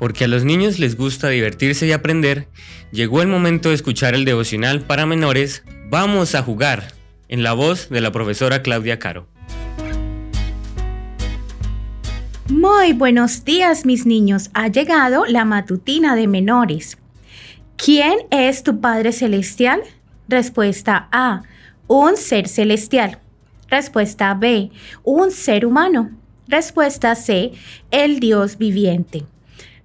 porque a los niños les gusta divertirse y aprender, llegó el momento de escuchar el devocional para menores Vamos a jugar, en la voz de la profesora Claudia Caro. Muy buenos días mis niños, ha llegado la matutina de menores. ¿Quién es tu Padre Celestial? Respuesta A, un ser celestial. Respuesta B, un ser humano. Respuesta C, el Dios viviente.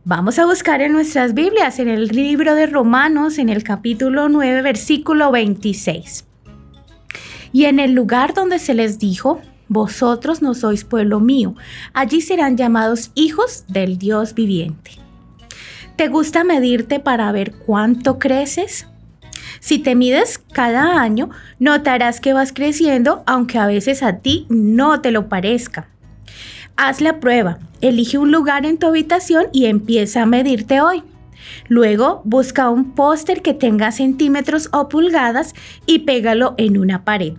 Vamos a buscar en nuestras Biblias, en el libro de Romanos, en el capítulo 9, versículo 26. Y en el lugar donde se les dijo, vosotros no sois pueblo mío, allí serán llamados hijos del Dios viviente. ¿Te gusta medirte para ver cuánto creces? Si te mides cada año, notarás que vas creciendo, aunque a veces a ti no te lo parezca. Haz la prueba, elige un lugar en tu habitación y empieza a medirte hoy. Luego busca un póster que tenga centímetros o pulgadas y pégalo en una pared.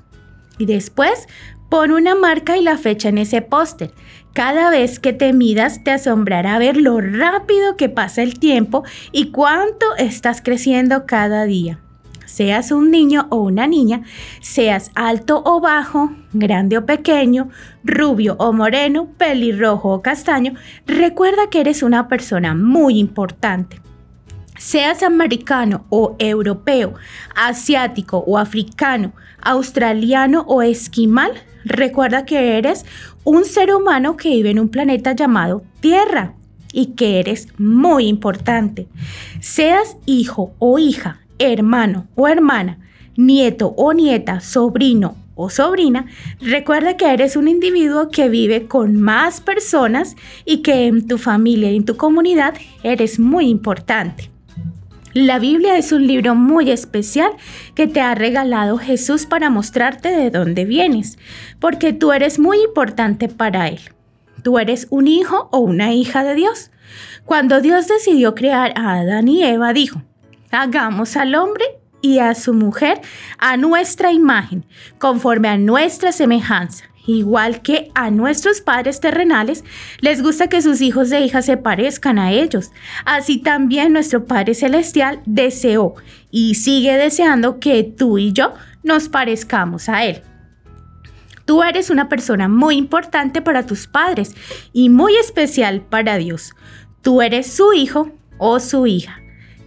Y después pon una marca y la fecha en ese póster. Cada vez que te midas te asombrará ver lo rápido que pasa el tiempo y cuánto estás creciendo cada día seas un niño o una niña, seas alto o bajo, grande o pequeño, rubio o moreno, pelirrojo o castaño, recuerda que eres una persona muy importante. Seas americano o europeo, asiático o africano, australiano o esquimal, recuerda que eres un ser humano que vive en un planeta llamado Tierra y que eres muy importante. Seas hijo o hija, hermano o hermana, nieto o nieta, sobrino o sobrina, recuerda que eres un individuo que vive con más personas y que en tu familia y en tu comunidad eres muy importante. La Biblia es un libro muy especial que te ha regalado Jesús para mostrarte de dónde vienes, porque tú eres muy importante para Él. Tú eres un hijo o una hija de Dios. Cuando Dios decidió crear a Adán y Eva, dijo, hagamos al hombre y a su mujer a nuestra imagen, conforme a nuestra semejanza. Igual que a nuestros padres terrenales, les gusta que sus hijos e hijas se parezcan a ellos. Así también nuestro Padre Celestial deseó y sigue deseando que tú y yo nos parezcamos a Él. Tú eres una persona muy importante para tus padres y muy especial para Dios. Tú eres su hijo o su hija.